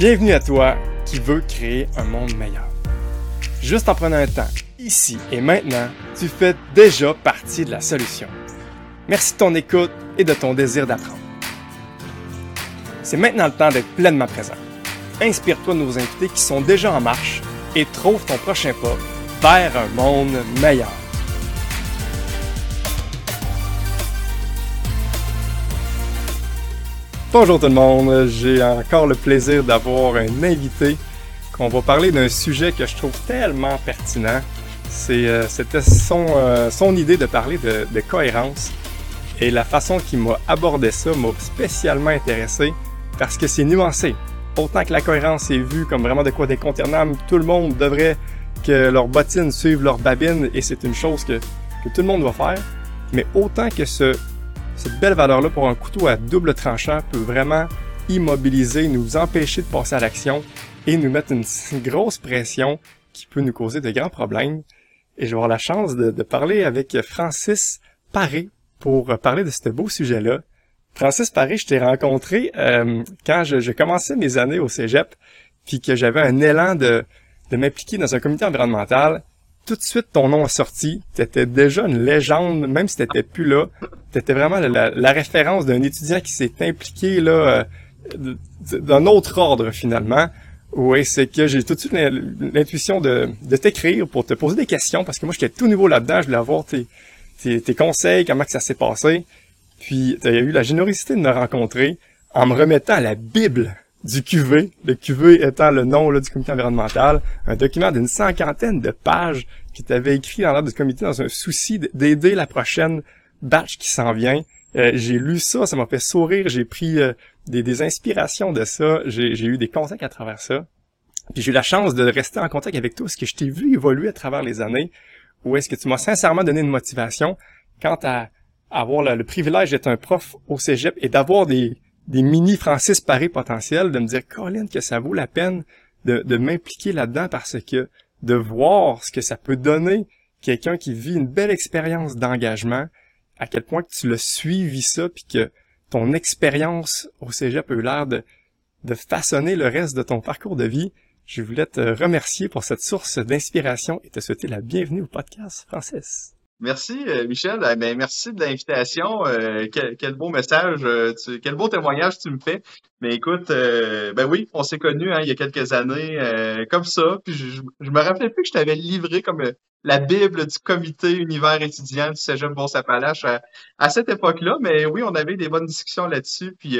Bienvenue à toi qui veux créer un monde meilleur. Juste en prenant un temps, ici et maintenant, tu fais déjà partie de la solution. Merci de ton écoute et de ton désir d'apprendre. C'est maintenant le temps d'être pleinement présent. Inspire-toi de nos invités qui sont déjà en marche et trouve ton prochain pas vers un monde meilleur. Bonjour tout le monde, j'ai encore le plaisir d'avoir un invité qu'on va parler d'un sujet que je trouve tellement pertinent. C'est, euh, c'était son, euh, son idée de parler de, cohérence et la façon qu'il m'a abordé ça m'a spécialement intéressé parce que c'est nuancé. Autant que la cohérence est vue comme vraiment de quoi d'incontournable, tout le monde devrait que leurs bottines suivent leurs babines et c'est une chose que, que tout le monde va faire. Mais autant que ce, cette belle valeur-là pour un couteau à double tranchant peut vraiment immobiliser, nous empêcher de passer à l'action et nous mettre une, grosse pression qui peut nous causer de grands problèmes. Et je vais avoir la chance de, parler avec Francis Paré pour parler de ce beau sujet-là. Francis Paré, je t'ai rencontré euh, quand je, commençais mes années au cégep, puis que j'avais un élan de m'impliquer dans un comité environnemental tout de suite ton nom est sorti. T'étais déjà une légende, même si t'étais plus là. T'étais vraiment la, référence d'un étudiant qui s'est impliqué là euh, d'un autre ordre finalement. Oui, c'est que j'ai tout de suite l'intuition de, t'écrire pour te poser des questions parce que moi j'étais tout nouveau là-dedans, je voulais avoir tes, conseils, comment ça s'est passé. Puis tu as eu la générosité de me rencontrer en me remettant à la Bible du QV, le QV étant le nom du comité environnemental, un document d'une cinquantaine de pages qui t'avait écrit dans l'ordre du comité dans un souci d'aider la prochaine batch qui s'en vient. Euh, j'ai lu ça, ça m'a fait sourire, j'ai pris euh, des, inspirations de ça, j'ai eu des contacts à travers ça. Puis j'ai eu la chance de rester en contact avec toi, parce que je t'ai vu évoluer à travers les années, ou est-ce que tu m'as sincèrement donné une motivation quant à avoir le privilège d'être un prof au cégep et d'avoir des, des mini Francis Paré potentiels, de me dire, Colin, que ça vaut la peine de, de m'impliquer là-dedans parce que de voir ce que ça peut donner quelqu'un qui vit une belle expérience d'engagement, à quel point que tu l'as suivi ça, puis que ton expérience au cégep a eu l'air de, de façonner le reste de ton parcours de vie. Je voulais te remercier pour cette source d'inspiration et te souhaiter la bienvenue au podcast, Francis. Merci, euh, Michel. Eh merci de l'invitation. Euh, quel, quel, beau message, euh, tu, quel beau témoignage tu me fais. Mais écoute, ben oui, on s'est connus hein, il y a quelques années comme ça. Puis je, je, me rappelais plus que je t'avais livré comme la Bible du comité univers étudiant du Cégep Bon-Sapalache à, à, cette époque-là. Mais oui, on avait des bonnes discussions là-dessus. Puis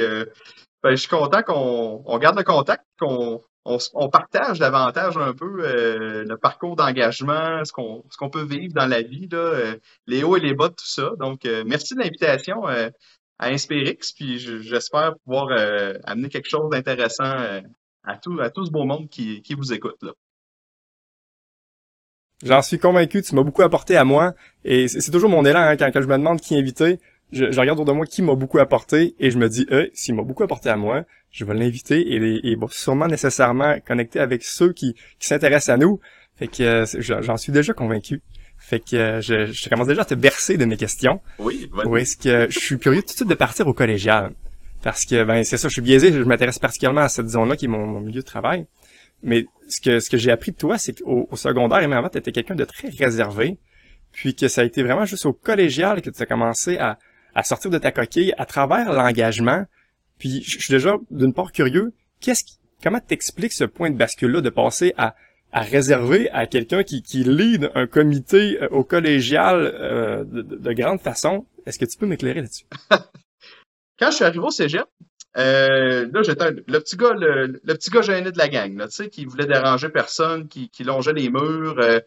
ben, je suis content qu'on on garde le contact, qu'on on, on, partage davantage un peu euh, le parcours d'engagement, ce qu'on qu'on peut vivre dans la vie, là, euh, les hauts et les bas de tout ça. Donc, euh, merci de l'invitation à Inspirix, puis j'espère pouvoir amener quelque chose d'intéressant à tout à tout ce beau monde qui, qui vous écoute là. J'en suis convaincu, tu m'as beaucoup apporté à moi, et c'est toujours mon élan hein, quand, quand, je me demande qui inviter. Je, je regarde autour de moi qui m'a beaucoup apporté, et je me dis, euh, s'il m'a beaucoup apporté à moi, je vais l'inviter et, il va sûrement nécessairement connecter avec ceux qui, qui s'intéressent à nous. Fait que euh, j'en suis déjà convaincu. Fait que euh, je, je, commence déjà à te bercer de mes questions. Oui, Ou est-ce que je suis curieux tout de suite de partir au collégial? Parce que ben c'est ça, je suis biaisé, je m'intéresse particulièrement à cette zone-là qui est mon, milieu de travail. Mais ce que ce que j'ai appris de toi, c'est qu'au au secondaire, et avant, tu étais quelqu'un de très réservé, puis que ça a été vraiment juste au collégial que tu as commencé à, à sortir de ta coquille à travers l'engagement, puis je suis déjà d'une part curieux, qu'est-ce qui, comment t'expliques ce point de bascule-là de passer à, à réserver à quelqu'un qui, qui lead un comité euh, au collégial euh, de, de, grande façon? Est-ce que tu peux m'éclairer là-dessus? Quand je suis arrivé au cégep, euh, là, j'étais le petit gars, le, petit gars gêné de la gang, tu sais, qui voulait déranger personne, qui, qui longeait les murs, euh,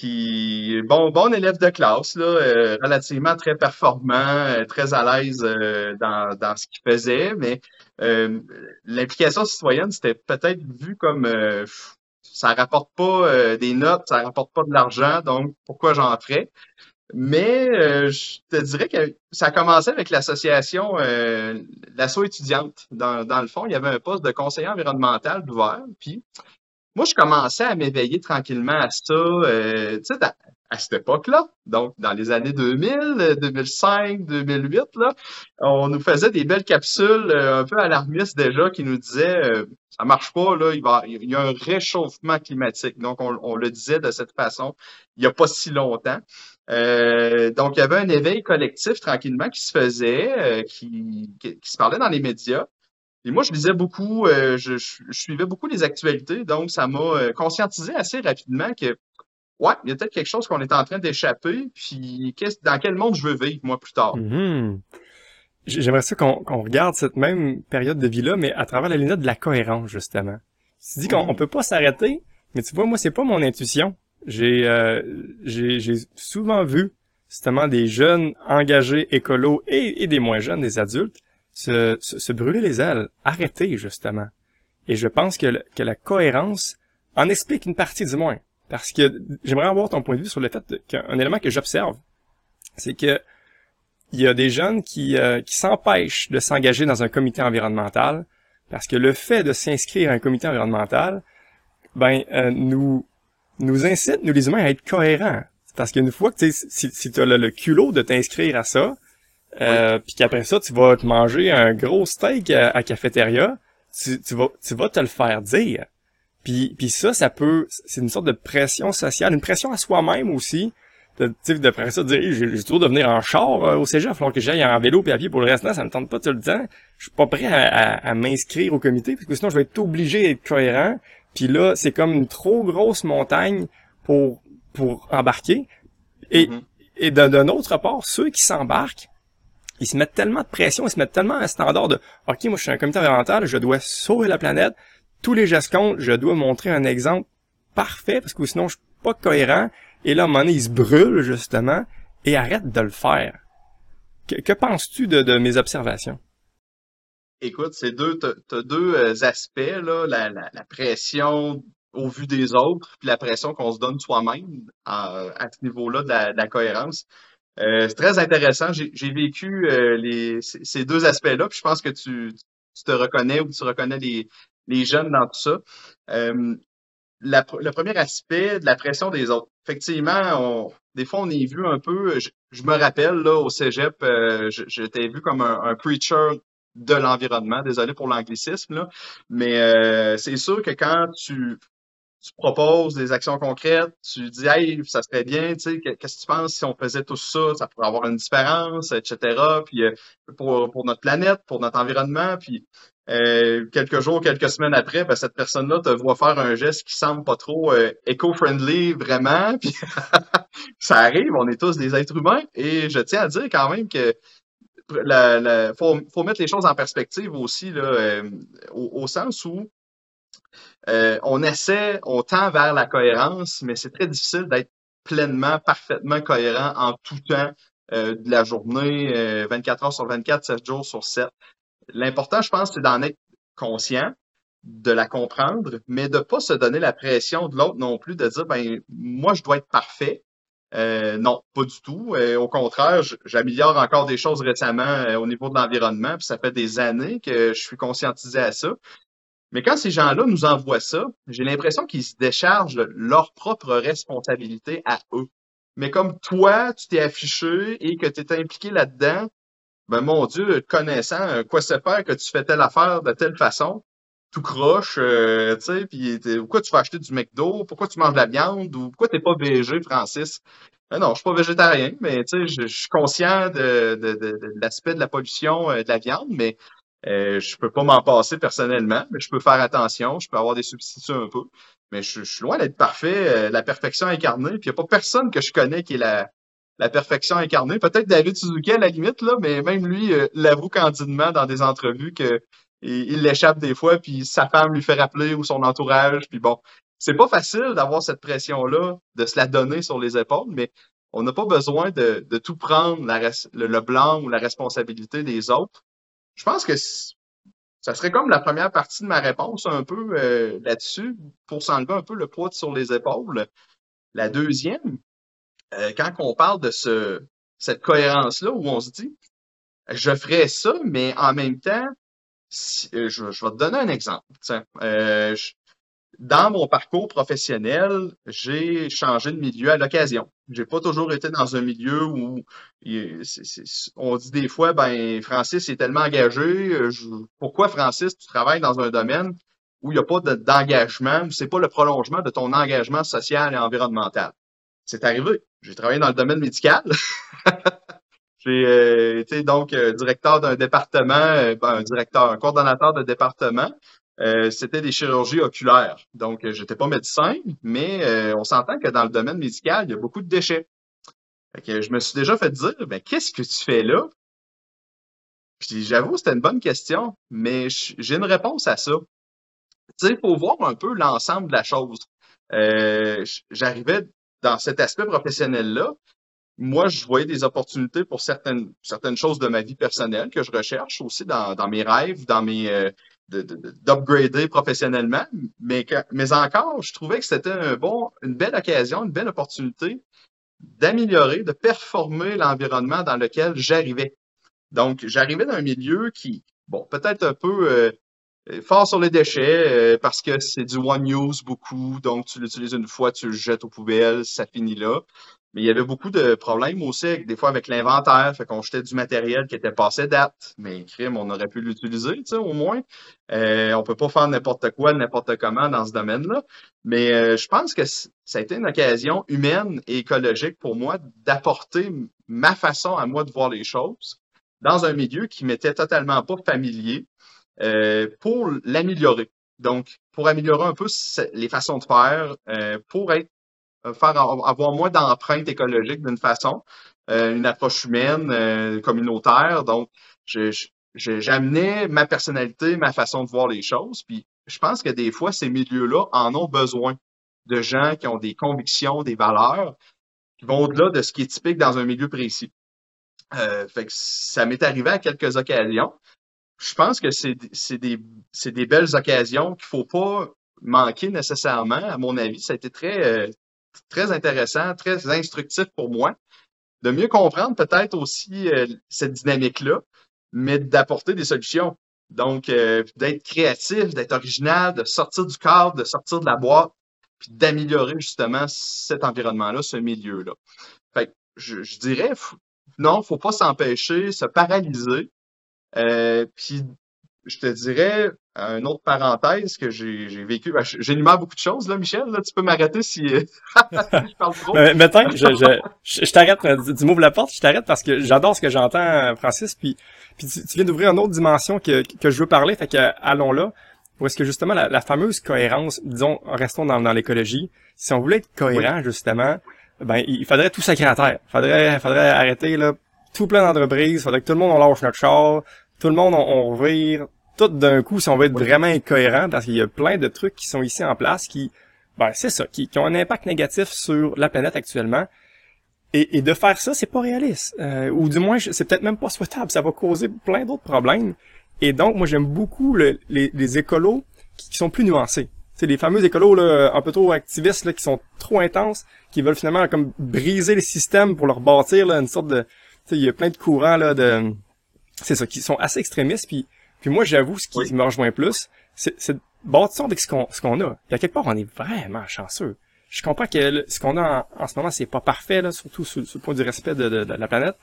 qui bon bon élève de classe là, euh, relativement très performant, euh, très à l'aise euh, dans, dans ce qu'il faisait, mais l'implication citoyenne c'était peut-être vu comme ça rapporte pas des notes, ça rapporte pas de l'argent, donc pourquoi j'en ferais? Mais je te dirais que ça a commencé avec l'association l'assaut étudiante. Dans, dans le fond, il y avait un poste de conseiller environnemental ouvert, puis moi, je commençais à m'éveiller tranquillement à ça. Euh, tu sais, à cette époque-là, donc dans les années 2000, 2005, 2008, là, on nous faisait des belles capsules euh, un peu alarmistes déjà qui nous disaient euh, ça marche pas, là, il, y a un réchauffement climatique. Donc, on, le disait de cette façon il n'y a pas si longtemps. Euh, donc, il y avait un éveil collectif tranquillement qui se faisait, qui, se parlait dans les médias. Et moi, je lisais beaucoup, je, je, suivais beaucoup les actualités, donc ça m'a conscientisé assez rapidement que ouais, il y a peut-être quelque chose qu'on est en train d'échapper, puis dans quel monde je veux vivre, moi, plus tard. Mm-hmm. J'aimerais ça qu'on regarde cette même période de vie-là, mais à travers la lunette de la cohérence, justement. Tu dis qu'on on peut pas s'arrêter, mais tu vois, moi, c'est pas mon intuition. J'ai euh, j'ai souvent vu, justement, des jeunes engagés écolos et, et des moins jeunes, des adultes, se, se, brûler les ailes, arrêter, justement. Et je pense que, que la cohérence en explique une partie du moins. Parce que j'aimerais avoir ton point de vue sur le fait qu'un élément que j'observe, c'est que il y a des jeunes qui, euh, qui s'empêchent de s'engager dans un comité environnemental parce que le fait de s'inscrire à un comité environnemental, ben euh, nous nous incite nous les humains à être cohérents. Parce qu'une fois que si, si tu as le, culot de t'inscrire à ça, euh, puis qu'après ça tu vas te manger un gros steak à, à cafétéria, tu, tu vas tu vas te le faire dire. Puis, puis ça, ça peut, c'est une sorte de pression sociale, une pression à soi-même aussi. De, d'après ça, de dire, j'ai, toujours de venir en char euh, au cégep, alors que j'aille en vélo puis à pied pour le restant, ça me tente pas tout le temps. Je suis pas prêt à, m'inscrire au comité, parce que sinon je vais être obligé d'être cohérent. Puis là, c'est comme une trop grosse montagne pour, pour embarquer. Et, mm-hmm. et d'un autre part, ceux qui s'embarquent, ils se mettent tellement de pression, ils se mettent tellement un standard de OK, moi je suis un comité environnemental, je dois sauver la planète, tous les gestes comptent, je dois montrer un exemple parfait parce que sinon je suis pas cohérent. Et là, à un moment donné, il se brûle justement et arrête de le faire. Que, penses-tu de, mes observations? Écoute, c'est deux, t'as deux euh, aspects, là, la, pression au vu des autres, puis la pression qu'on se donne soi-même à, ce niveau-là de la, cohérence. Euh, c'est très intéressant. J'ai vécu euh, les, ces deux aspects-là, puis je pense que tu, tu te reconnais ou tu reconnais les, les jeunes dans tout ça. Euh, le premier aspect de la pression des autres. Effectivement, des fois, on est vu un peu, je, me rappelle, là, au cégep, euh, j'étais vu comme un, preacher de l'environnement. Désolé pour l'anglicisme, là. Mais euh, c'est sûr que quand tu, tu proposes des actions concrètes, tu dis Hey, ça serait bien, tu sais, qu'est-ce que tu penses si on faisait tout ça, ça pourrait avoir une différence, etc. Puis pour, pour notre planète, pour notre environnement, puis euh, quelques jours, quelques semaines après, ben, cette personne-là te voit faire un geste qui semble pas trop euh, éco-friendly vraiment. Puis ça arrive, on est tous des êtres humains. Et je tiens à dire quand même que la, faut, faut, mettre les choses en perspective aussi, là, euh, au, sens où on essaie, on tend vers la cohérence, mais c'est très difficile d'être pleinement, parfaitement cohérent en tout temps de la journée, 24 heures sur 24, 7 jours sur 7. L'important, je pense, c'est d'en être conscient, de la comprendre, mais de pas se donner la pression de l'autre non plus, de dire, ben, moi, je dois être parfait. Euh, non, pas du tout. Euh, au contraire, j'améliore encore des choses récemment euh, au niveau de l'environnement, puis ça fait des années que je suis conscientisé à ça. Mais quand ces gens-là nous envoient ça, j'ai l'impression qu'ils se déchargent leur propre responsabilité à eux. Mais comme toi, tu t'es affiché et que tu es impliqué là-dedans, ben mon Dieu, connaissant euh, quoi se faire que tu fais telle affaire de telle façon, tout croche, euh, tu sais, puis pourquoi tu vas acheter du McDo, pourquoi tu manges de la viande, ou pourquoi t'es pas végé, Francis? Ben non, je suis pas végétarien, mais tu sais, je, suis conscient de, de, de, l'aspect de la pollution euh, de la viande, mais euh, je peux pas m'en passer personnellement, mais je peux faire attention, je peux avoir des substituts un peu. Mais je, suis loin d'être parfait, la perfection incarnée, puis il n'y a pas personne que je connais qui est la, la perfection incarnée. Peut-être David Suzuki à la limite, là, mais même lui euh, l'avoue candidement dans des entrevues que il l'échappe des fois, puis sa femme lui fait rappeler ou son entourage, puis bon. C'est pas facile d'avoir cette pression-là, de se la donner sur les épaules, mais on n'a pas besoin de, tout prendre le, blanc ou la responsabilité des autres. Je pense que ça serait comme la première partie de ma réponse un peu euh, là-dessus, pour s'enlever un peu le poids sur les épaules. La deuxième, euh, quand on parle de ce, cette cohérence-là où on se dit, je ferais ça, mais en même temps, euh, je, vais te donner un exemple. Euh, dans mon parcours professionnel, j'ai changé de milieu à l'occasion. J'ai pas toujours été dans un milieu où on dit des fois, ben Francis est tellement engagé. Euh, pourquoi Francis, tu travailles dans un domaine où il n'y a pas d'engagement, où c'est pas le prolongement de ton engagement social et environnemental? C'est arrivé. J'ai travaillé dans le domaine médical. J'ai euh, été donc euh, directeur d'un département, ben, un directeur, un coordonnateur de département. C'était des chirurgies oculaires. Donc, j'étais pas médecin, mais on s'entend que dans le domaine médical, il y a beaucoup de déchets. Fait je me suis déjà fait dire, ben, qu'est-ce que tu fais là? Puis j'avoue, c'était une bonne question, mais j'ai une réponse à ça. Tu sais, il faut voir un peu l'ensemble de la chose. Euh, J'arrivais dans cet aspect professionnel-là. Moi, je voyais des opportunités pour certaines, certaines choses de ma vie personnelle que je recherche aussi dans, dans mes rêves, dans mes euh, d'upgrader professionnellement. Mais, mais encore, je trouvais que c'était un bon, une belle occasion, une belle opportunité d'améliorer, de performer l'environnement dans lequel j'arrivais. Donc, j'arrivais dans un milieu qui, bon, peut-être un peu euh, fort sur les déchets euh, parce que c'est du one use beaucoup, donc tu l'utilises une fois, tu le jettes aux poubelles, ça finit là. Mais il y avait beaucoup de problèmes aussi, des fois avec l'inventaire. Fait qu'on jetait du matériel qui était passé date. Mais crime, on aurait pu l'utiliser, au moins. Euh, on peut pas faire n'importe quoi, n'importe comment dans ce domaine-là. Mais euh, je pense que ça a été une occasion humaine et écologique pour moi d'apporter ma façon à moi de voir les choses dans un milieu qui m'était totalement pas familier euh, pour l'améliorer. Donc, pour améliorer un peu les façons de faire, euh, pour être faire avoir moins d'empreintes écologiques d'une façon, euh, une approche humaine, euh, communautaire. Donc, j'amenais ma personnalité, ma façon de voir les choses. Puis, je pense que des fois, ces milieux-là en ont besoin de gens qui ont des convictions, des valeurs, qui vont au-delà de ce qui est typique dans un milieu précis. Euh, fait que ça m'est arrivé à quelques occasions. Je pense que c'est des, des belles occasions qu'il faut pas manquer nécessairement. À mon avis, ça a été très, très intéressant, très instructif pour moi, de mieux comprendre peut-être aussi euh, cette dynamique-là, mais d'apporter des solutions. Donc, euh, d'être créatif, d'être original, de sortir du cadre, de sortir de la boîte, puis d'améliorer justement cet environnement-là, ce milieu-là. Fait je, je dirais, non, faut pas s'empêcher, se paralyser, euh, puis je te dirais, une autre parenthèse que j'ai vécu. Ben, J'énumère beaucoup de choses, là, Michel. Là, tu peux m'arrêter si je parle trop. Mais, je, je, je t'arrête, euh, tu m'ouvres la porte, je t'arrête parce que j'adore ce que j'entends, Francis. Puis, puis tu, viens d'ouvrir une autre dimension que, que je veux parler. Fait que allons là. Où est-ce que justement la, fameuse cohérence, disons, restons dans, dans l'écologie. Si on voulait être cohérent, justement, ben il faudrait tout sacrer à terre. Faudrait, faudrait arrêter là tout plein d'entreprises. Faudrait que tout le monde on lâche notre char, tout le monde on, on vire tout d'un coup si on veut être vraiment incohérent parce qu'il y a plein de trucs qui sont ici en place qui, ben c'est ça, qui, ont un impact négatif sur la planète actuellement. Et, de faire ça, c'est pas réaliste. Euh, ou du moins, c'est peut-être même pas souhaitable. Ça va causer plein d'autres problèmes. Et donc, moi, j'aime beaucoup les, les, écolos qui, sont plus nuancés. C'est les fameux écolos là, un peu trop activistes là, qui sont trop intenses, qui veulent finalement comme briser les systèmes pour leur bâtir là, une sorte de... Il y a plein de courants là de... C'est ça, qui sont assez extrémistes, puis puis moi, j'avoue, ce qui me rejoint plus, c'est, c'est bâtissons avec ce qu'on, ce qu'on a. Il y a quelque part, on est vraiment chanceux. Je comprends que ce qu'on a en, ce moment, c'est pas parfait, là, surtout sur, le point du respect de, de, la planète.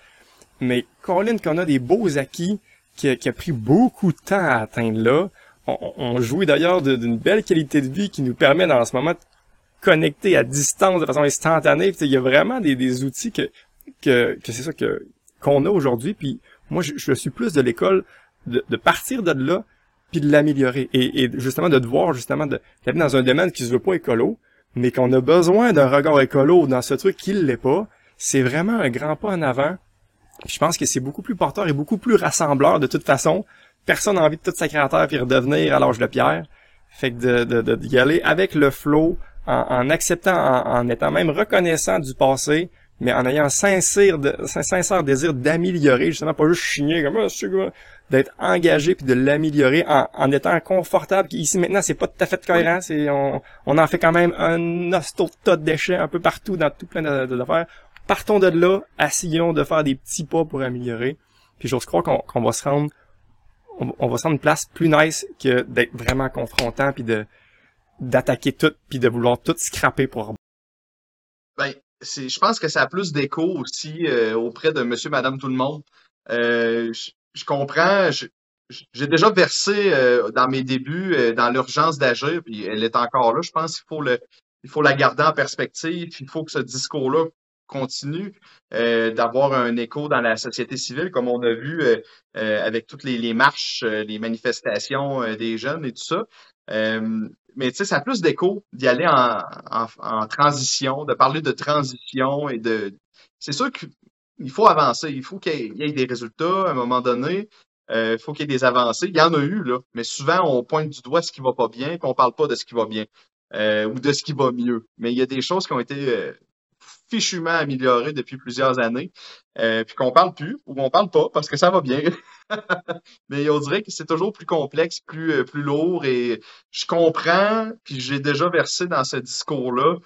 Mais Colin, qu'on a des beaux acquis qui a, qui a, pris beaucoup de temps à atteindre là. On, on jouit d'ailleurs d'une belle qualité de vie qui nous permet dans ce moment de connecter à distance de façon instantanée. il y a vraiment des, des outils que, que, que c'est ça que qu'on a aujourd'hui. Puis moi, je, suis plus de l'école de, partir de là, puis de l'améliorer. Et, justement, de devoir, justement, d'aller dans un domaine qui se veut pas écolo, mais qu'on a besoin d'un regard écolo dans ce truc qui l'est pas, c'est vraiment un grand pas en avant. je pense que c'est beaucoup plus porteur et beaucoup plus rassembleur de toute façon. Personne n'a envie de tout sacrer à terre puis redevenir à l'âge de pierre. Fait que de, aller avec le flow, en, acceptant, en, étant même reconnaissant du passé, mais en ayant un sincère, de, sincère désir d'améliorer, justement, pas juste chigner comme ah, d'être engagé puis de l'améliorer en, en, étant confortable. Ici maintenant, c'est pas tout à fait cohérent. C'est on, on en fait quand même un ostot de déchets un peu partout dans tout plein d'affaires. Partons de là, essayons de faire des petits pas pour améliorer. Puis j'ose croire qu'on va se rendre on, va se rendre une place plus nice que d'être vraiment confrontant puis de d'attaquer tout puis de vouloir tout scraper pour ben, c'est, je pense que ça a plus d'écho aussi euh, auprès de monsieur, madame, tout le monde. Euh, je, comprends, j'ai déjà versé euh, dans mes débuts dans l'urgence d'agir, puis elle est encore là. Je pense qu'il faut le, il faut la garder en perspective. Il faut que ce discours-là continue d'avoir un écho dans la société civile, comme on a vu avec toutes les, les marches, les manifestations des jeunes et tout ça mais tu sais, ça a plus d'écho d'y aller en, en, transition, de parler de transition et de. C'est sûr qu'il faut avancer, il faut qu'il y, ait des résultats à un moment donné. Euh, il faut qu'il y ait des avancées. Il y en a eu, là, mais souvent on pointe du doigt ce qui va pas bien, puis on parle pas de ce qui va bien euh, ou de ce qui va mieux. Mais il y a des choses qui ont été euh, fichument améliorées depuis plusieurs années, puis qu'on parle plus ou on parle pas parce que ça va bien. mais on dirait que c'est toujours plus complexe, plus, euh, plus lourd et je comprends, puis j'ai déjà versé dans ce discours-là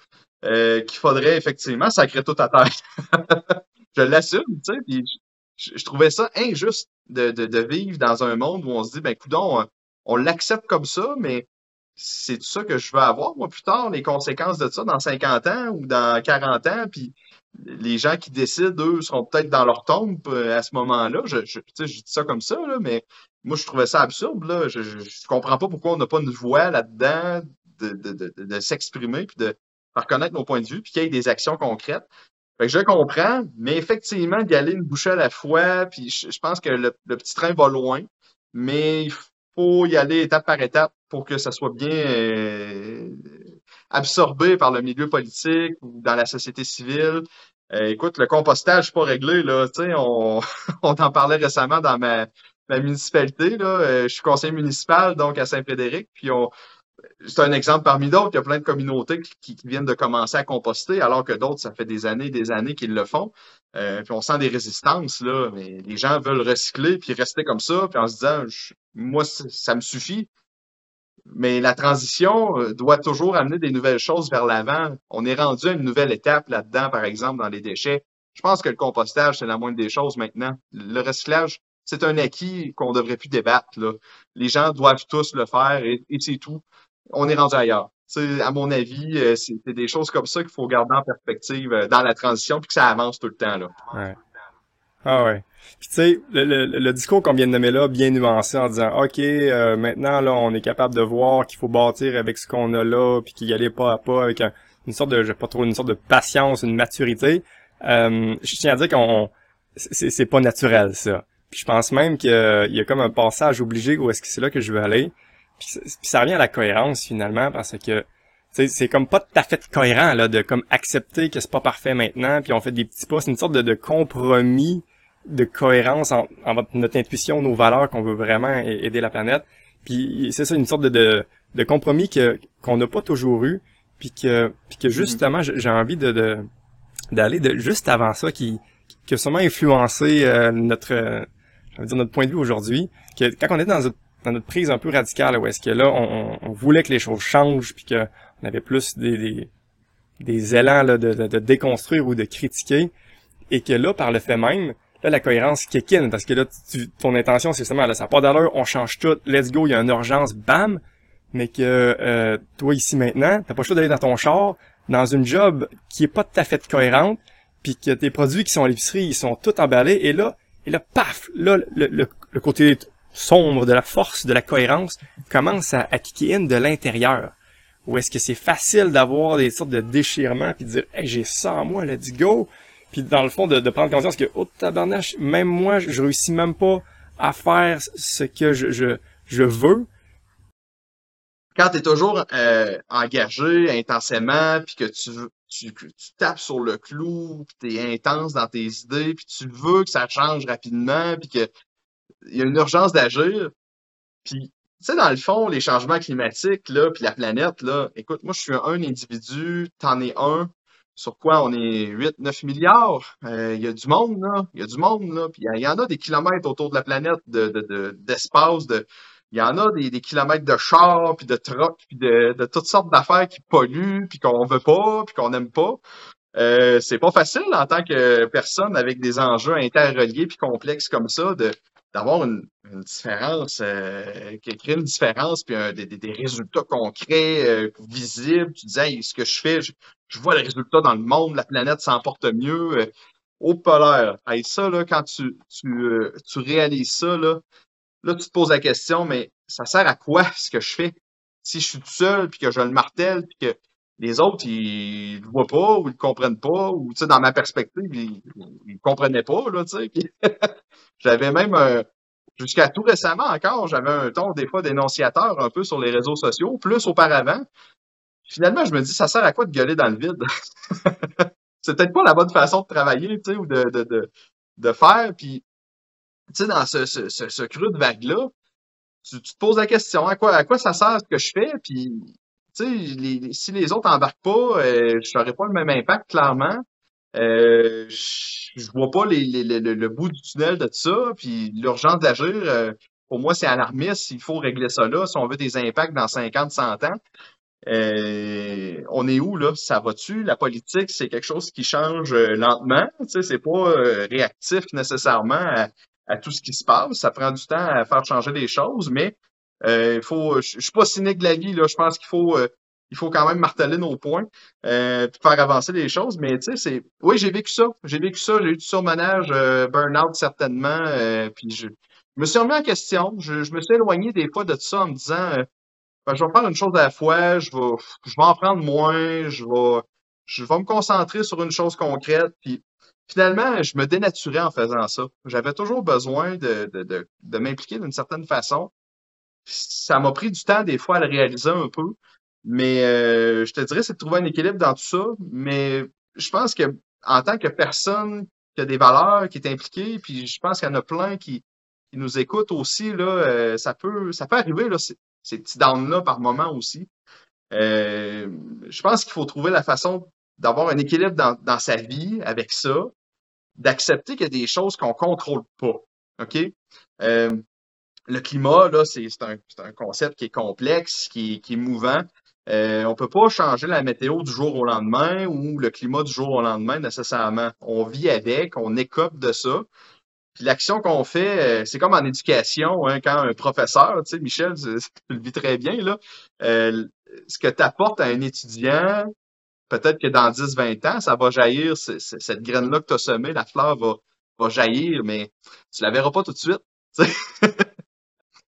euh, qu'il faudrait effectivement sacrer tout à terre. je l'assume, tu sais, puis je, trouvais ça injuste de, de, vivre dans un monde où on se dit, ben, coudon, on, on l'accepte comme ça, mais c'est ça que je veux avoir, moi, plus tard, les conséquences de ça dans 50 ans ou dans 40 ans, puis les gens qui décident, eux, seront peut-être dans leur tombe euh, à ce moment-là. Je, je, je dis ça comme ça, là, mais moi, je trouvais ça absurde. Là. Je, je, comprends pas pourquoi on n'a pas une voix là-dedans de, de, de, s'exprimer puis de reconnaître nos points de vue puis qu'il y ait des actions concrètes. Fait je comprends, mais effectivement, d'y aller une bouchée à la fois, puis je, pense que le, petit train va loin, mais il faut y aller étape par étape pour que ça soit bien euh, absorbé par le milieu politique ou dans la société civile. Euh, écoute, le compostage, pas réglé, là. On, on parlait récemment dans ma, ma municipalité, là. Euh, je suis conseiller municipal, donc à Saint-Frédéric, puis on, c'est un exemple parmi d'autres. Il y a plein de communautés qui, viennent de commencer à composter, alors que d'autres, ça fait des années et des années qu'ils le font. Puis on sent des résistances, là, mais les gens veulent recycler puis rester comme ça, puis en se disant, moi, ça me suffit. Mais la transition euh, doit toujours amener des nouvelles choses vers l'avant. On est rendu à une nouvelle étape là-dedans, par exemple, dans les déchets. Je pense que le compostage, c'est la moindre des choses maintenant. Le recyclage, c'est un acquis qu'on devrait plus débattre. Là. Les gens doivent tous le faire et, c'est tout. On est rendu ailleurs. à mon avis, euh, c'est des choses comme ça qu'il faut garder en perspective euh, dans la transition puis que ça avance tout le temps. Là. Ouais. Ah ouais. Puis tu sais, le, le, discours qu'on vient de nommer là, bien nuancé en disant OK, euh, maintenant là, on est capable de voir qu'il faut bâtir avec ce qu'on a là, puis qu'il y allait pas à pas avec une sorte de, je sais pas trop, une sorte de patience, une maturité. Euh, je tiens à dire qu'on c'est pas naturel ça. Puis je pense même qu'il y a comme un passage obligé où est-ce que c'est là que je veux aller. Puis, ça revient à la cohérence finalement parce que c'est comme pas tout à fait cohérent là de comme accepter que c'est pas parfait maintenant puis on fait des petits pas c'est une sorte de, de compromis de cohérence en, notre intuition, nos valeurs qu'on veut vraiment aider la planète. Puis c'est ça une sorte de, de, compromis que qu'on n'a pas toujours eu, puis que puis que justement j'ai envie de d'aller de, juste avant ça qui qui a sûrement influencé euh, notre euh, dire notre point de vue aujourd'hui. Que quand on était dans notre, dans notre prise un peu radicale, où est-ce que là on, on, voulait que les choses changent, puis qu'on avait plus des, des, des élans là, de, de, de déconstruire ou de critiquer, et que là par le fait même là, la cohérence kick in, parce que là, ton intention, c'est justement, là, ça n'a pas on change tout, let's go, il y a une urgence, bam, mais que euh, toi, ici, maintenant, t'as pas le d'aller dans ton char, dans une job qui est pas tout à fait cohérente, puis que tes produits qui sont à l'épicerie, ils sont tout emballés, et là, et là, paf, là, le, le, côté sombre de la force, de la cohérence, commence à, à kicker in de l'intérieur. Ou est-ce que c'est facile d'avoir des sortes de déchirements puis de dire hey, j'ai ça en moi, let's go. Puis dans le fond, de, prendre conscience que, oh tabarnache, même moi, je réussis même pas à faire ce que je, je, je veux. Quand tu es toujours euh, engagé intensément, puis que tu, tu, tu tapes sur le clou, puis tu es intense dans tes idées, puis tu veux que ça change rapidement, puis que il y a une urgence d'agir. Puis, tu sais, dans le fond, les changements climatiques, là, puis la planète, là, écoute, moi, je suis un individu, t'en es un, sur quoi on est 8-9 milliards? Euh, il y a du monde, là. Il y a du monde, là. Puis il y, en a des kilomètres autour de la planète d'espace. De, de, il y en a des, des kilomètres de chars, puis de trucks, puis de, de toutes sortes d'affaires qui polluent, puis qu'on veut pas, puis qu'on n'aime pas. Euh, c'est pas facile en tant que personne avec des enjeux interreliés puis complexes comme ça de, d'avoir une, différence, euh, qui crée une différence, puis des, des, résultats concrets, euh, visibles. Tu disais, ce que je fais, je, vois le résultat dans le monde, la planète s'en porte mieux. Euh, au polaire. Hey, ça, là, quand tu, tu, euh, tu réalises ça, là, là, tu te poses la question, mais ça sert à quoi ce que je fais? Si je suis tout seul, puis que je le martèle, puis que les autres, ils le voient pas, ou ils le comprennent pas, ou, tu dans ma perspective, ils, ils comprenaient pas, là, tu sais. j'avais même, jusqu'à tout récemment encore, j'avais un ton, des fois, dénonciateur un peu sur les réseaux sociaux, plus auparavant. Finalement, je me dis, ça sert à quoi de gueuler dans le vide? c'est peut-être pas la bonne façon de travailler, tu sais, ou de, de, de, faire. Puis, tu sais, dans ce, ce, ce, creux de vague-là, tu, te poses la question, à quoi, à quoi ça sert ce que je fais? Puis, si les autres embarquent pas, euh, je n'aurai pas le même impact, clairement. Euh, je, vois pas les, le, bout du tunnel de ça, puis l'urgence d'agir, euh, pour moi, c'est alarmiste. Il faut régler ça là si on veut des impacts dans 50, 100 ans. Euh, on est où là? Ça va-tu? La politique, c'est quelque chose qui change euh, lentement. C'est pas euh, réactif nécessairement à, tout ce qui se passe. Ça prend du temps à faire changer les choses, mais il faut. Je suis pas cynique de la vie, là. Je pense qu'il faut. il faut quand même marteler nos points euh, faire avancer les choses. Mais tu sais, c'est. Oui, j'ai vécu ça. J'ai vécu ça. J'ai eu du surmenage, burn-out certainement. puis je, me suis remis en question. Je, je, me suis éloigné des fois de ça en me disant ben, je vais faire une chose à la fois, je vais, je vais en prendre moins, je vais, je vais me concentrer sur une chose concrète. Puis finalement, je me dénaturais en faisant ça. J'avais toujours besoin de, de, de, de m'impliquer d'une certaine façon. Ça m'a pris du temps des fois à le réaliser un peu. Mais euh, je te dirais, c'est de trouver un équilibre dans tout ça. Mais je pense que en tant que personne qui a des valeurs, qui est impliquée, puis je pense qu'il y en a plein qui, qui nous écoutent aussi, là, euh, ça peut ça peut arriver. Là, ces petits downs-là par moment aussi. Euh, je pense qu'il faut trouver la façon d'avoir un équilibre dans, dans, sa vie avec ça, d'accepter qu'il y a des choses qu'on contrôle pas. OK? Euh, le climat, là, c'est un, un, concept qui est complexe, qui, qui est mouvant. Euh, on peut pas changer la météo du jour au lendemain ou le climat du jour au lendemain nécessairement. On vit avec, on écope de ça. Puis l'action qu'on fait, euh, c'est comme en éducation, hein, quand un professeur, tu sais, Michel, tu, le vis très bien, là, euh, ce que tu apportes à un étudiant, peut-être que dans 10-20 ans, ça va jaillir, cette graine-là que tu as semée, la fleur va, va jaillir, mais tu la verras pas tout de suite.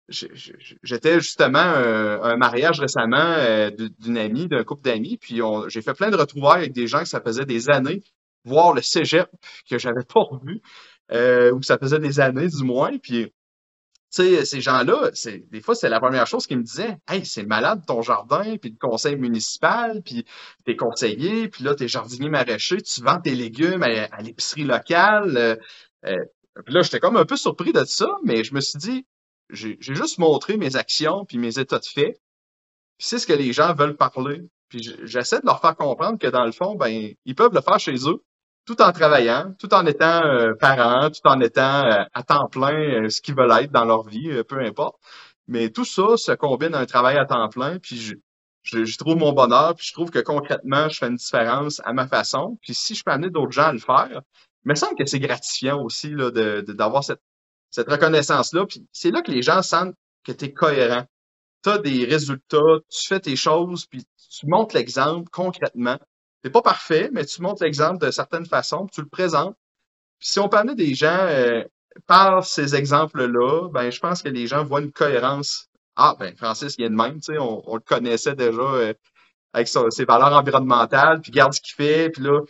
J'étais justement un, un, mariage récemment euh, d'une amie, d'un couple d'amis, puis j'ai fait plein de retrouvailles avec des gens que ça faisait des années, voir le cégep que j'avais pas revu euh, ou ça faisait des années du moins. Puis, ces gens-là, des fois, c'est la première chose qu'ils me disaient. Hey, c'est malade ton jardin, puis le conseil municipal, puis t'es conseiller, puis là, t'es jardinier maraîcher, tu vends tes légumes à, l'épicerie locale. Euh, euh, puis là, j'étais comme un peu surpris de ça, mais je me suis dit, j'ai juste montré mes actions puis mes états de fait. C'est ce que les gens veulent parler. Puis j'essaie de leur faire comprendre que dans le fond, ben, ils peuvent le faire chez eux tout en travaillant, tout en étant euh, parents, tout en étant euh, à temps plein euh, ce qu'ils veulent être dans leur vie, peu importe. Mais tout ça se combine à un travail à temps plein, puis je, je, trouve mon bonheur, puis je trouve que concrètement, je fais une différence à ma façon. Puis si je peux amener d'autres gens à le faire, il me semble que c'est gratifiant aussi là, de, d'avoir cette, cette reconnaissance-là. Puis c'est là que les gens sentent que tu es cohérent. Tu as des résultats, tu fais tes choses, puis tu montres l'exemple concrètement. C'est pas parfait, mais tu montres l'exemple de certaines façons, tu le présentes. Puis si on parlait des gens euh, par ces exemples-là, ben je pense que les gens voient une cohérence. Ah, ben Francis, il est de même, tu sais, on, le connaissait déjà euh, avec ses valeurs environnementales, puis garde ce qu'il fait, puis là,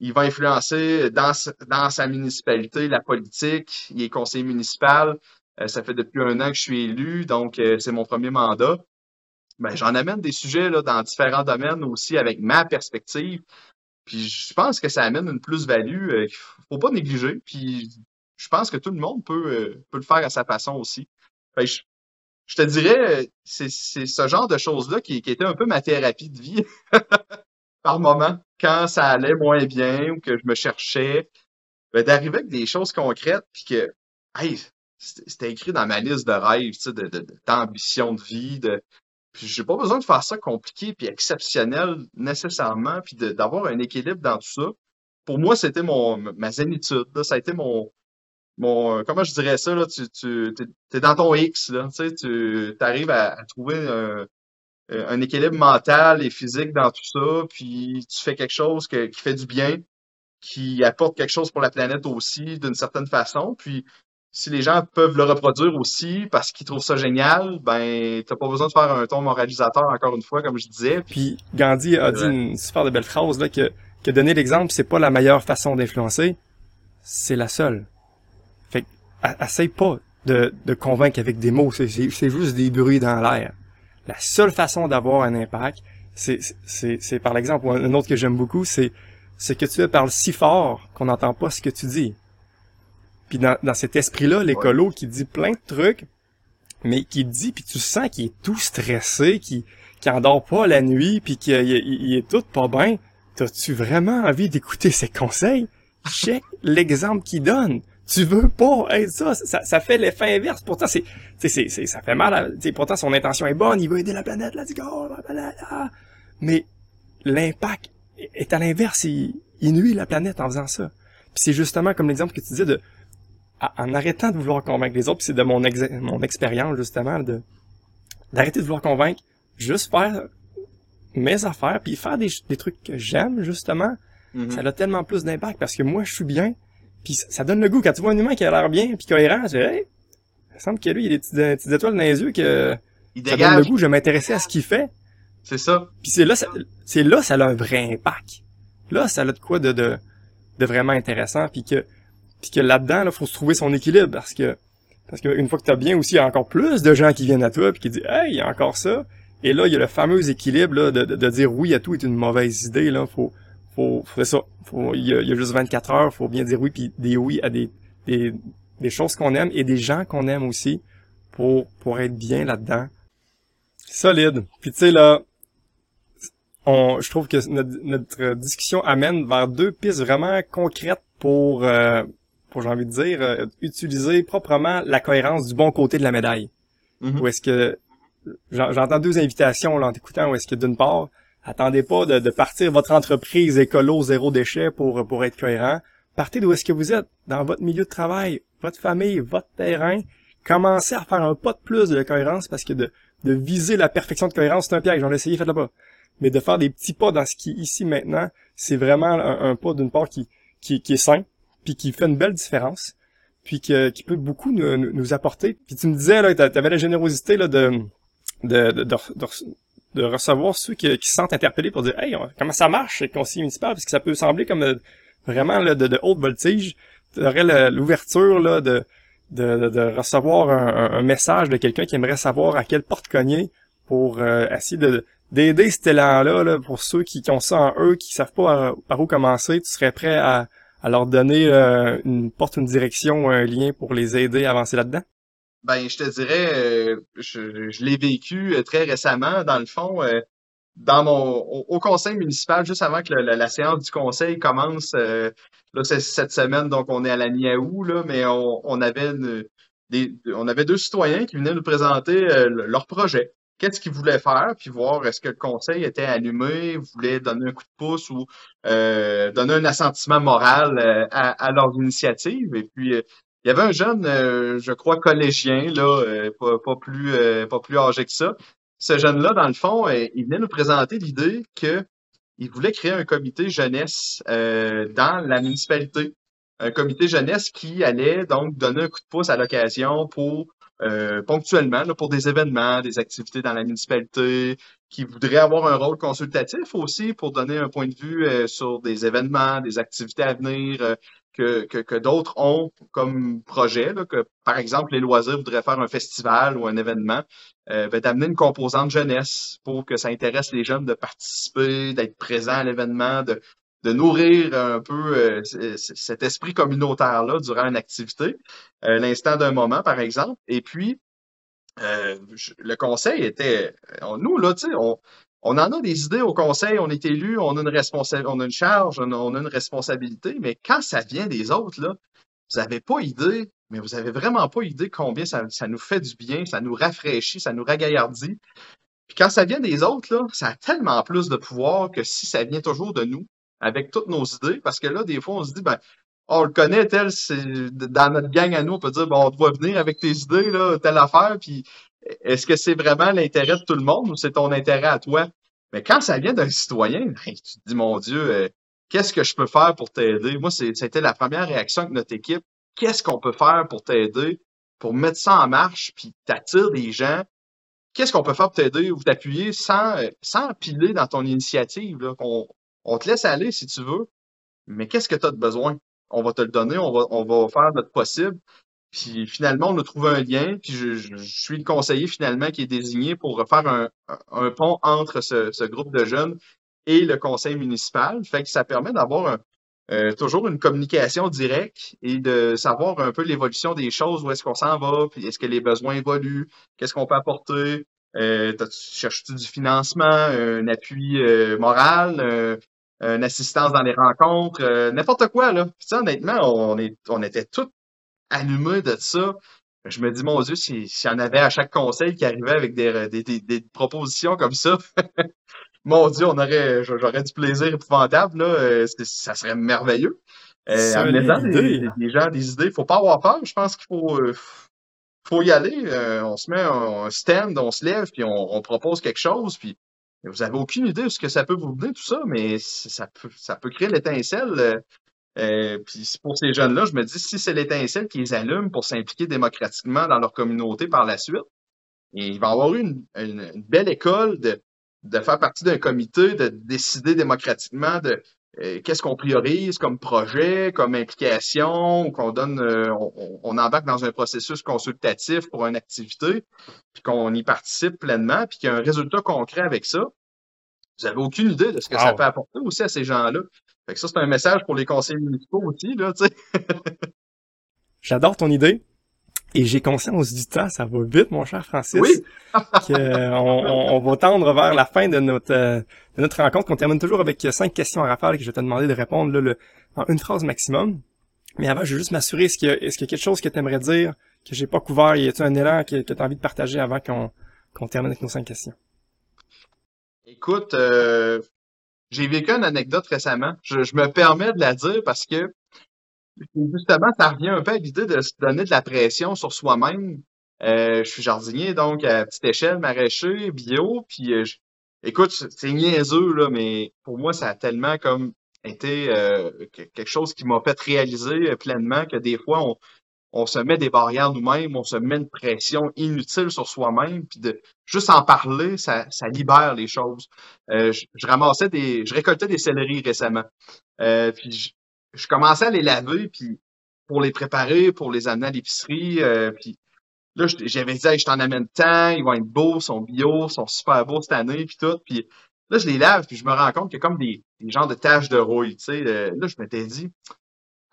il va influencer dans, dans sa municipalité la politique. Il est conseiller municipal. Euh, ça fait depuis un an que je suis élu, donc c'est mon premier mandat ben, j'en amène des sujets là, dans différents domaines aussi avec ma perspective. Puis je pense que ça amène une plus-value euh, qu'il faut pas négliger. Puis je pense que tout le monde peut, euh, peut le faire à sa façon aussi. je, te dirais, c'est, c'est ce genre de choses-là qui, qui était un peu ma thérapie de vie par moment. Quand ça allait moins bien ou que je me cherchais, ben, d'arriver avec des choses concrètes, puis que, hey, c'était écrit dans ma liste de rêves, tu sais, de, de, d'ambition de vie, de, j'ai pas besoin de faire ça compliqué puis exceptionnel nécessairement, puis d'avoir un équilibre dans tout ça. Pour moi, c'était mon ma zénitude. Ça a été mon mon, comment je dirais ça, là, tu, tu es, dans ton X, là, tu sais, tu arrives à, trouver un, un, équilibre mental et physique dans tout ça, puis tu fais quelque chose qui fait du bien, qui apporte quelque chose pour la planète aussi, d'une certaine façon, puis si les gens peuvent le reproduire aussi parce qu'ils trouvent ça génial, ben t'as pas besoin de faire un ton moralisateur encore une fois, comme je disais. Puis Gandhi a dit une super de belle phrase là que que donner l'exemple c'est pas la meilleure façon d'influencer, c'est la seule. Fait essaye pas de, de convaincre avec des mots, c'est juste des bruits dans l'air. La seule façon d'avoir un impact, c'est par l'exemple un autre que j'aime beaucoup, c'est c'est que tu parles si fort qu'on n'entend pas ce que tu dis. Puis dans, dans cet esprit-là, l'écolo qui dit plein de trucs, mais qui dit, puis tu sens qu'il est tout stressé, qui qui endort pas la nuit, puis qu'il il, est tout pas bien. T'as-tu vraiment envie d'écouter ses conseils? Check l'exemple qu'il donne. Tu veux pas être ça. Ça, ça fait l'effet inverse. Pourtant, c'est, c'est, c'est, ça fait mal. pourtant, son intention est bonne. Il veut aider la planète. Let's go. Mais l'impact est à l'inverse. Il, il nuit la planète en faisant ça. Puis c'est justement comme l'exemple que tu disais de en arrêtant de vouloir convaincre les autres, c'est de mon, mon expérience justement, de d'arrêter de vouloir convaincre, juste faire mes affaires, puis faire des, des trucs que j'aime justement, mm-hmm. ça a tellement plus d'impact parce que moi je suis bien, puis ça, donne le goût quand tu vois un humain qui a l'air bien puis cohérent, tu dis hey, il semble que lui il a des petites, étoiles dans les yeux que ça donne le goût, je m'intéresser à ce qu'il fait. C'est ça. Puis c'est là, c'est là ça a un vrai impact. Là, ça a de quoi de, de, de vraiment intéressant, puis que puis que là-dedans, il faut se trouver son équilibre parce que parce qu'une fois que tu as bien aussi, il y a encore plus de gens qui viennent à toi puis qui disent Hey, il y a encore ça. Et là, il y a le fameux équilibre là, de, de, dire oui à tout est une mauvaise idée. Là. Faut, faut, faut ça. Faut, il, y a, il y a juste 24 heures, faut bien dire oui, puis des oui à des, des, des choses qu'on aime et des gens qu'on aime aussi pour, pour être bien là-dedans. Solide. Puis tu sais là, on, je trouve que notre, notre, discussion amène vers deux pistes vraiment concrètes pour, euh, j'ai envie de dire, euh, utiliser proprement la cohérence du bon côté de la médaille. Mm-hmm. Ou est-ce que j'entends deux invitations là, en t'écoutant, où est-ce que d'une part, attendez pas de, partir votre entreprise écolo zéro déchet pour pour être cohérent. Partez d'où est-ce que vous êtes, dans votre milieu de travail, votre famille, votre terrain. Commencez à faire un pas de plus de cohérence parce que de, de viser la perfection de cohérence, c'est un piège. J'en ai essayé, faites-le pas. Mais de faire des petits pas dans ce qui ici maintenant, c'est vraiment un, pas d'une part qui, qui, qui est sain, puis qui fait une belle différence, puis qui peut beaucoup nous, nous, apporter. Puis tu me disais, là, tu avais la générosité là, de, de, de, de, recevoir ceux qui, qui, se sentent interpellés pour dire Hey, comment ça marche, le conseiller municipal, parce que ça peut sembler comme euh, vraiment là, de, de haute voltige. Tu aurais l'ouverture là, de, de, de, recevoir un, message de quelqu'un qui aimerait savoir à quelle porte cogner pour euh, essayer de d'aider cet élan-là, là, pour ceux qui, qui, ont ça en eux, qui savent pas par où commencer, tu serais prêt à, à leur donner euh, une porte, une direction, un lien pour les aider à avancer là-dedans? Ben, je te dirais, euh, je, je l'ai vécu euh, très récemment, dans le fond, dans mon au, conseil municipal, juste avant que la, séance du conseil commence. là, cette semaine, donc on est à la mi-août, là, mais on, on avait des, on avait deux citoyens qui venaient nous présenter leur projet qu'est-ce qu'ils voulaient faire, puis voir est-ce que le conseil était allumé, voulait donner un coup de pouce ou euh, donner un assentiment moral euh, à, à leur initiative. Et puis, euh, il y avait un jeune, je crois, collégien, là, pas, pas, plus pas plus âgé que ça. Ce jeune-là, dans le fond, il venait nous présenter l'idée que il voulait créer un comité jeunesse dans la municipalité. Un comité jeunesse qui allait donc donner un coup de pouce à l'occasion pour euh, ponctuellement là, pour des événements, des activités dans la municipalité, qui voudraient avoir un rôle consultatif aussi pour donner un point de vue euh, sur des événements, des activités à venir euh, que, que, que d'autres ont comme projet, là, que par exemple les loisirs voudraient faire un festival ou un événement, euh, ben, d'amener une composante jeunesse pour que ça intéresse les jeunes de participer, d'être présents à l'événement, de, de nourrir un peu euh, cet esprit communautaire-là durant une activité, euh, l'instant d'un moment, par exemple. Et puis, euh, le conseil était, nous, là, tu sais, on, on en a des idées au conseil, on est élu, on a une on a une charge, on a, une responsabilité, mais quand ça vient des autres, là, vous n'avez pas idée, mais vous avez vraiment pas idée combien ça, nous fait du bien, ça nous rafraîchit, ça nous ragaillardit. Puis quand ça vient des autres, là, ça a tellement plus de pouvoir que si ça vient toujours de nous avec toutes nos idées, parce que là, des fois, on se dit, ben, on le connaît, tel, c'est dans notre gang à nous, on peut dire, bon, on doit venir avec tes idées, là, telle affaire, puis est-ce que c'est vraiment l'intérêt de tout le monde ou c'est ton intérêt à toi? Mais quand ça vient d'un citoyen, tu te dis, mon Dieu, euh, qu'est-ce que je peux faire pour t'aider? Moi, c'était la première réaction de notre équipe. Qu'est-ce qu'on peut faire pour t'aider, pour mettre ça en marche, puis t'attires des gens? Qu'est-ce qu'on peut faire pour t'aider ou t'appuyer sans, euh, sans piler dans ton initiative? Là, on te laisse aller si tu veux, mais qu'est-ce que tu as de besoin? On va te le donner, on va, on va faire notre possible. Puis finalement, on a trouvé un lien, puis je, suis le conseiller finalement qui est désigné pour faire un, un pont entre ce, ce, groupe de jeunes et le conseil municipal. Fait que ça permet d'avoir euh, toujours une communication directe et de savoir un peu l'évolution des choses, où est-ce qu'on s'en va, puis est-ce que les besoins évoluent, qu'est-ce qu'on peut apporter, euh, cherches-tu du financement, un appui euh, moral, euh, une assistance dans les rencontres, euh, n'importe quoi, là. Puis, honnêtement, on, est, on était tous allumés de ça. Je me dis, mon Dieu, s'il y en avait à chaque conseil qui arrivait avec des, des, des, propositions comme ça, mon Dieu, on aurait, j'aurais du plaisir épouvantable, là. Euh, ça serait merveilleux. Euh, en des, des, gens des idées, faut pas avoir peur. Je pense qu'il faut, euh, faut y aller. Euh, on se met un, stand, on se lève, puis on, on propose quelque chose, puis vous avez aucune idée de ce que ça peut vous donner, tout ça, mais ça peut, ça peut créer l'étincelle. Euh, puis pour ces jeunes-là, je me dis, si c'est l'étincelle qui les allume pour s'impliquer démocratiquement dans leur communauté par la suite, il va avoir eu une, une, belle école de, de faire partie d'un comité, de décider démocratiquement de euh, qu'est-ce qu'on priorise comme projet, comme implication, qu'on donne, euh, on, on, embarque dans un processus consultatif pour une activité, puis qu'on y participe pleinement, puis qu'il y a un résultat concret avec ça. Vous avez aucune idée de ce que ça peut apporter aussi à ces gens-là. Fait que ça, c'est un message pour les conseils municipaux aussi, là, tu sais. J'adore ton idée. Et j'ai conscience du temps, ça va vite, mon cher Francis. Oui. qu'on on, va tendre vers la fin de notre, euh, de notre rencontre, qu'on termine toujours avec cinq questions à rafale que je vais te demander de répondre là, le, en une phrase maximum. Mais avant, je veux juste m'assurer, est-ce qu'il y, qu'il y a quelque chose que tu aimerais dire que j'ai pas couvert? Y a-t-il un élan que, que tu as envie de partager avant qu'on, qu'on termine avec nos cinq questions? Écoute, euh, j'ai vécu une anecdote récemment. Je, je, me permets de la dire parce que justement, ça revient un peu à l'idée de se donner de la pression sur soi-même. Euh, je suis jardinier, donc à petite échelle, maraîcher, bio, puis euh, écoute, c'est niaiseux, là, mais pour moi, ça a tellement comme été euh, quelque chose qui m'a fait réaliser pleinement que des fois, on, on se met des barrières nous-mêmes, on se met une pression inutile sur soi-même, puis de juste en parler, ça, ça libère les choses. je, je, ramassais des, je récoltais des céleris récemment, puis je commençais à les laver, puis pour les préparer, pour les amener à l'épicerie, euh, puis là, j'avais dit, je t'en amène tant, ils vont être beaux, sont bio, sont super beaux cette année, puis tout, puis là, je les lave, puis je me rends compte qu'il y a comme des, des genres de taches de rouille, tu sais, là, je m'étais dit,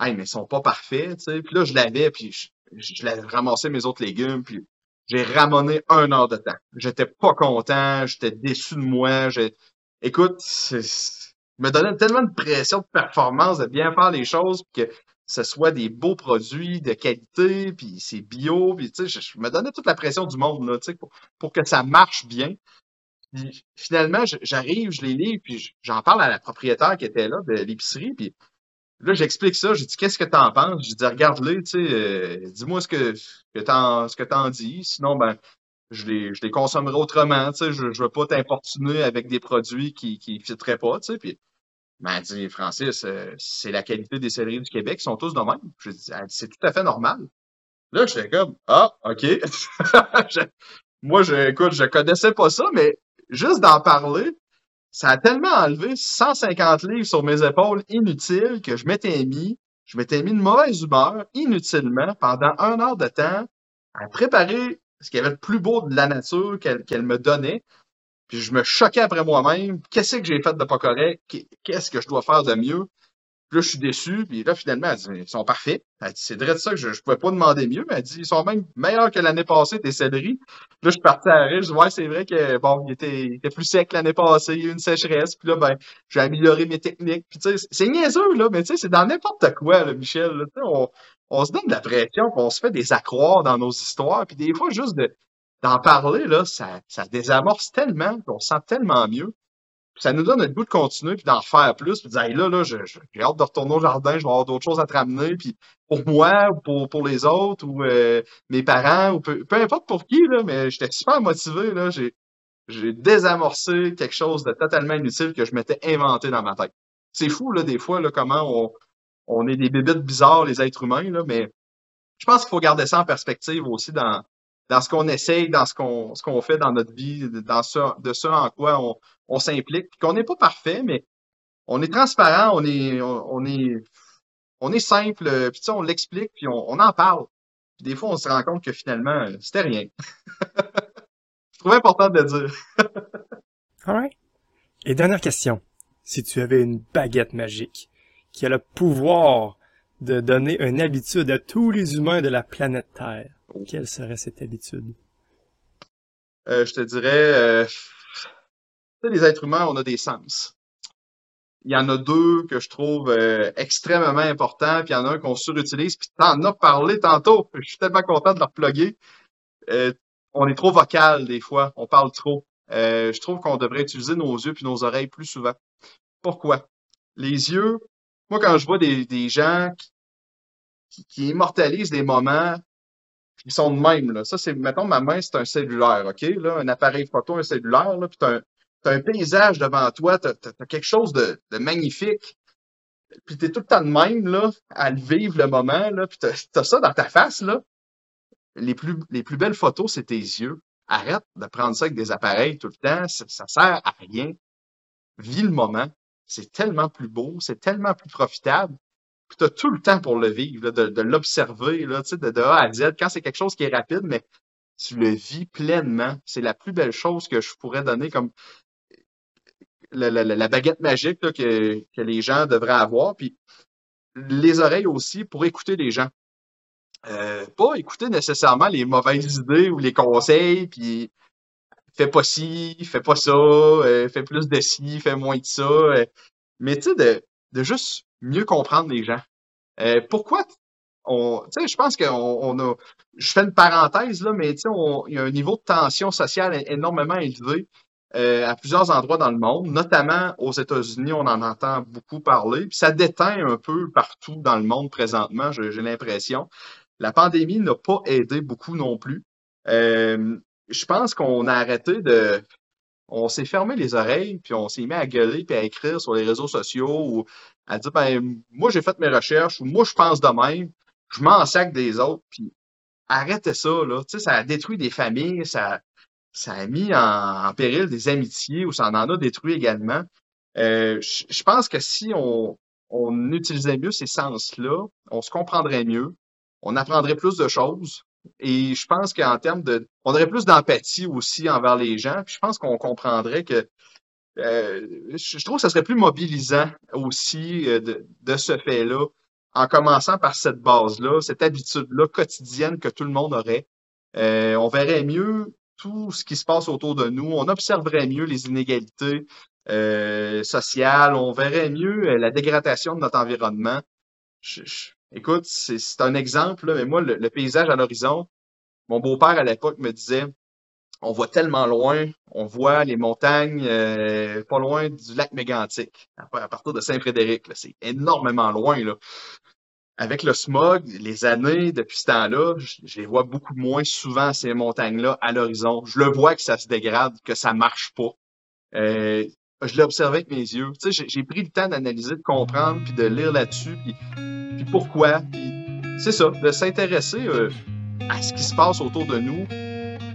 mais ils sont pas parfaits, tu puis là, je lavais, puis je, je, ramassais mes autres légumes, puis j'ai ramonné un heure de temps. J'étais pas content, j'étais déçu de moi, écoute, c'est me donnait tellement de pression de performance, de bien faire les choses, que ce soit des beaux produits de qualité, puis c'est bio, puis tu sais, je, me donnais toute la pression du monde là, pour, pour que ça marche bien. Finalement, j'arrive, je les lis, puis j'en parle à la propriétaire qui était là de l'épicerie, puis là, j'explique ça, je dis qu'est-ce que t'en penses? Je dis regarde-les, tu sais, euh, dis-moi ce que, que t'en ce que t'en dis, sinon ben je les, je les consommerai autrement, tu sais, je, je veux pas t'importuner avec des produits qui, qui fitteraient pas, tu sais, puis m'a dit, Francis, euh, c'est la qualité des céleris du Québec, ils sont tous de même. Dis, c'est tout à fait normal. Là, j'étais comme, ah, OK. moi, je, écoute, je connaissais pas ça, mais juste d'en parler, ça a tellement enlevé 150 livres sur mes épaules inutiles que je m'étais mis, je m'étais mis une mauvaise humeur inutilement pendant un heure de temps à préparer ce qu'il y avait de plus beau de la nature qu'elle me donnait. Puis je me choquais après moi-même. Qu'est-ce que j'ai fait de pas correct? Qu'est-ce que je dois faire de mieux? Puis là, je suis déçu. Puis là, finalement, elle dit, ils sont parfaits. Elle dit, c'est vrai de ça que je, je pouvais pas demander mieux. Elle dit, ils sont même meilleurs que l'année passée, tes céleris. Là, je suis parti à rire. Je dis, ouais, c'est vrai que, bon, il était, plus sec l'année passée. Il y a eu une sécheresse. Puis là, ben, j'ai amélioré mes techniques. Puis tu sais, c'est niaiseux, là. Mais tu sais, c'est dans n'importe quoi, là, Michel. Là, on, on se donne de la pression, on se fait des accroires dans nos histoires, puis des fois, juste de d'en parler, là, ça, ça désamorce tellement, qu'on se sent tellement mieux. Ça nous donne le goût de continuer puis d'en faire plus puis de dire là là j'ai hâte de retourner au jardin je vais avoir d'autres choses à te ramener puis pour moi ou pour, pour les autres ou euh, mes parents ou peu, peu, importe pour qui là mais j'étais super motivé là j'ai j'ai désamorcé quelque chose de totalement inutile que je m'étais inventé dans ma tête. C'est fou là des fois là comment on on est des bébites bizarres les êtres humains là mais je pense qu'il faut garder ça en perspective aussi dans dans ce qu'on essaye, dans ce qu'on ce qu'on fait dans notre vie, dans ce de ce en quoi on, on s'implique, qu'on n'est pas parfait, mais on est transparent, on est on, est on est simple, puis on l'explique, puis on, on, en parle. Puis des fois, on se rend compte que finalement, c'était rien. Je trouvais important de le dire. Alright. Et dernière question. Si tu avais une baguette magique qui a le pouvoir de donner une habitude à tous les humains de la planète Terre, quelle serait cette habitude? Euh, je te dirais, euh, les êtres humains, on a des sens. Il y en a deux que je trouve euh, extrêmement importants, puis il y en a un qu'on surutilise, puis t'en as parlé tantôt. Je suis tellement content de leur plugger. Euh, on est trop vocal des fois, on parle trop. je trouve qu'on devrait utiliser nos yeux puis nos oreilles plus souvent. Pourquoi? Les yeux, moi quand je vois des, des gens qui, qui immortalisent des moments ils sont de même. Là. Ça, c'est, mettons, ma main, c'est un cellulaire, OK? Là, un appareil photo, un cellulaire, là, puis t'as un, un paysage devant toi, t'as, as, quelque chose de, de magnifique. Puis t'es tout le temps de même, là, à le vivre le moment, là, puis t'as, as ça dans ta face, là. Les plus, les plus belles photos, c'est tes yeux. Arrête de prendre ça avec des appareils tout le temps, ça, ça sert à rien. Vis le moment. C'est tellement plus beau, c'est tellement plus profitable tu as tout le temps pour le vivre, de, l'observer, là, de, de A à Z. Quand c'est quelque chose qui est rapide, mais tu le vis pleinement. C'est la plus belle chose que je pourrais donner comme la, baguette magique que les gens devraient avoir. Puis les oreilles aussi pour écouter les gens. Euh, pas écouter nécessairement les mauvaises idées ou les conseils, puis fais pas ci, fais pas ça, euh, fais plus de ci, fais moins de ça. Euh, mais tu sais, de, de juste mieux comprendre les gens. Euh, pourquoi on, tu sais, je pense qu'on on a, je fais une parenthèse là, mais tu sais, il y a un niveau de tension sociale énormément élevé euh, à plusieurs endroits dans le monde, notamment aux États-Unis, on en entend beaucoup parler. Puis ça déteint un peu partout dans le monde présentement, j'ai l'impression. La pandémie n'a pas aidé beaucoup non plus. Euh, je pense qu'on a arrêté de on s'est fermé les oreilles, puis on s'est mis à gueuler puis à écrire sur les réseaux sociaux ou à dire ben moi j'ai fait mes recherches ou moi je pense de même, je m'en sac des autres, puis arrêtez ça là, tu sais ça a détruit des familles, ça ça a mis en, péril des amitiés ou ça en a détruit également. Euh, je pense que si on, on utilisait mieux ces sens-là, on se comprendrait mieux, on apprendrait plus de choses, et je pense qu'en termes de... On aurait plus d'empathie aussi envers les gens. Puis je pense qu'on comprendrait que... Euh, je trouve que ça serait plus mobilisant aussi euh, de, de ce fait-là, en commençant par cette base-là, cette habitude-là quotidienne que tout le monde aurait. Euh, on verrait mieux tout ce qui se passe autour de nous. On observerait mieux les inégalités sociales. On verrait mieux la dégradation de notre environnement. Écoute, c'est un exemple, mais moi, le, paysage à l'horizon, mon beau-père à l'époque me disait, on voit tellement loin, on voit les montagnes euh, pas loin du lac Mégantic, à, partir de Saint-Frédéric. C'est énormément loin. Là. Avec le smog, les années depuis ce temps-là, je, les vois beaucoup moins souvent, ces montagnes-là, à l'horizon. Je le vois que ça se dégrade, que ça marche pas. Euh, je l'ai observé avec mes yeux. Tu sais, j'ai pris le temps d'analyser, de comprendre, puis de lire là-dessus, puis puis pourquoi. c'est ça, de s'intéresser euh, à ce qui se passe autour de nous,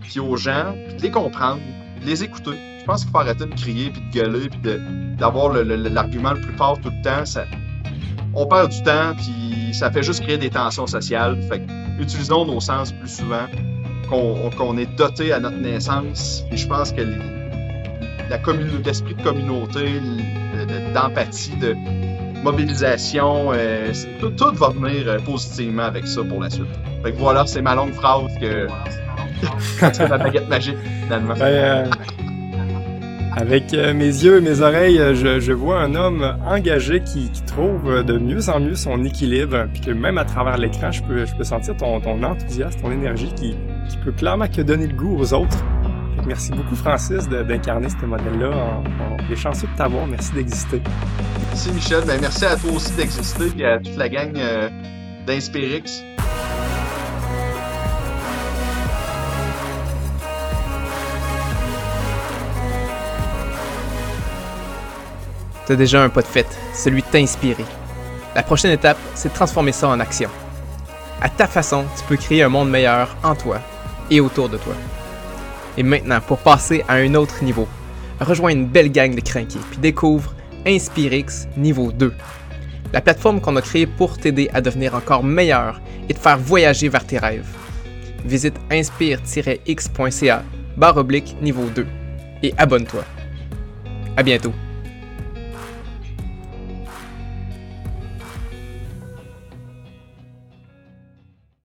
puis aux gens, puis de les comprendre, de les écouter. Je pense qu'il faut arrêter de crier, puis de gueuler, puis d'avoir l'argument le, plus fort tout le temps. Ça, on perd du temps, puis ça fait juste créer des tensions sociales. Fait utilisons nos sens plus souvent, qu'on est doté à notre naissance. Et je pense que l'esprit de communauté, d'empathie, de, mobilisation, euh, tout, va venir euh, positivement avec ça pour la suite. Fait que voilà, c'est ma longue phrase que ma baguette magique finalement. Ben, euh, avec mes yeux et mes oreilles, je, je, vois un homme engagé qui, qui, trouve de mieux en mieux son équilibre, puis que même à travers l'écran, je peux, je peux sentir ton, ton enthousiasme, ton énergie qui, qui peut clairement que donner le goût aux autres. Merci beaucoup, Francis, d'incarner ce modèle-là. On, est chanceux de t'avoir. Merci d'exister. Merci, Michel. Ben, merci à toi aussi d'exister et à toute la gang euh, d'Inspirix. Tu as déjà un pas de fait, celui de t'inspirer. La prochaine étape, c'est de transformer ça en action. À ta façon, tu peux créer un monde meilleur en toi et autour de toi. Et maintenant, pour passer à un autre niveau, rejoins une belle gang de crinqués puis découvre Inspirix niveau 2. La plateforme qu'on a créée pour t'aider à devenir encore meilleur et te faire voyager vers tes rêves. Visite inspire-x.ca barre oblique niveau 2 et abonne-toi. À bientôt.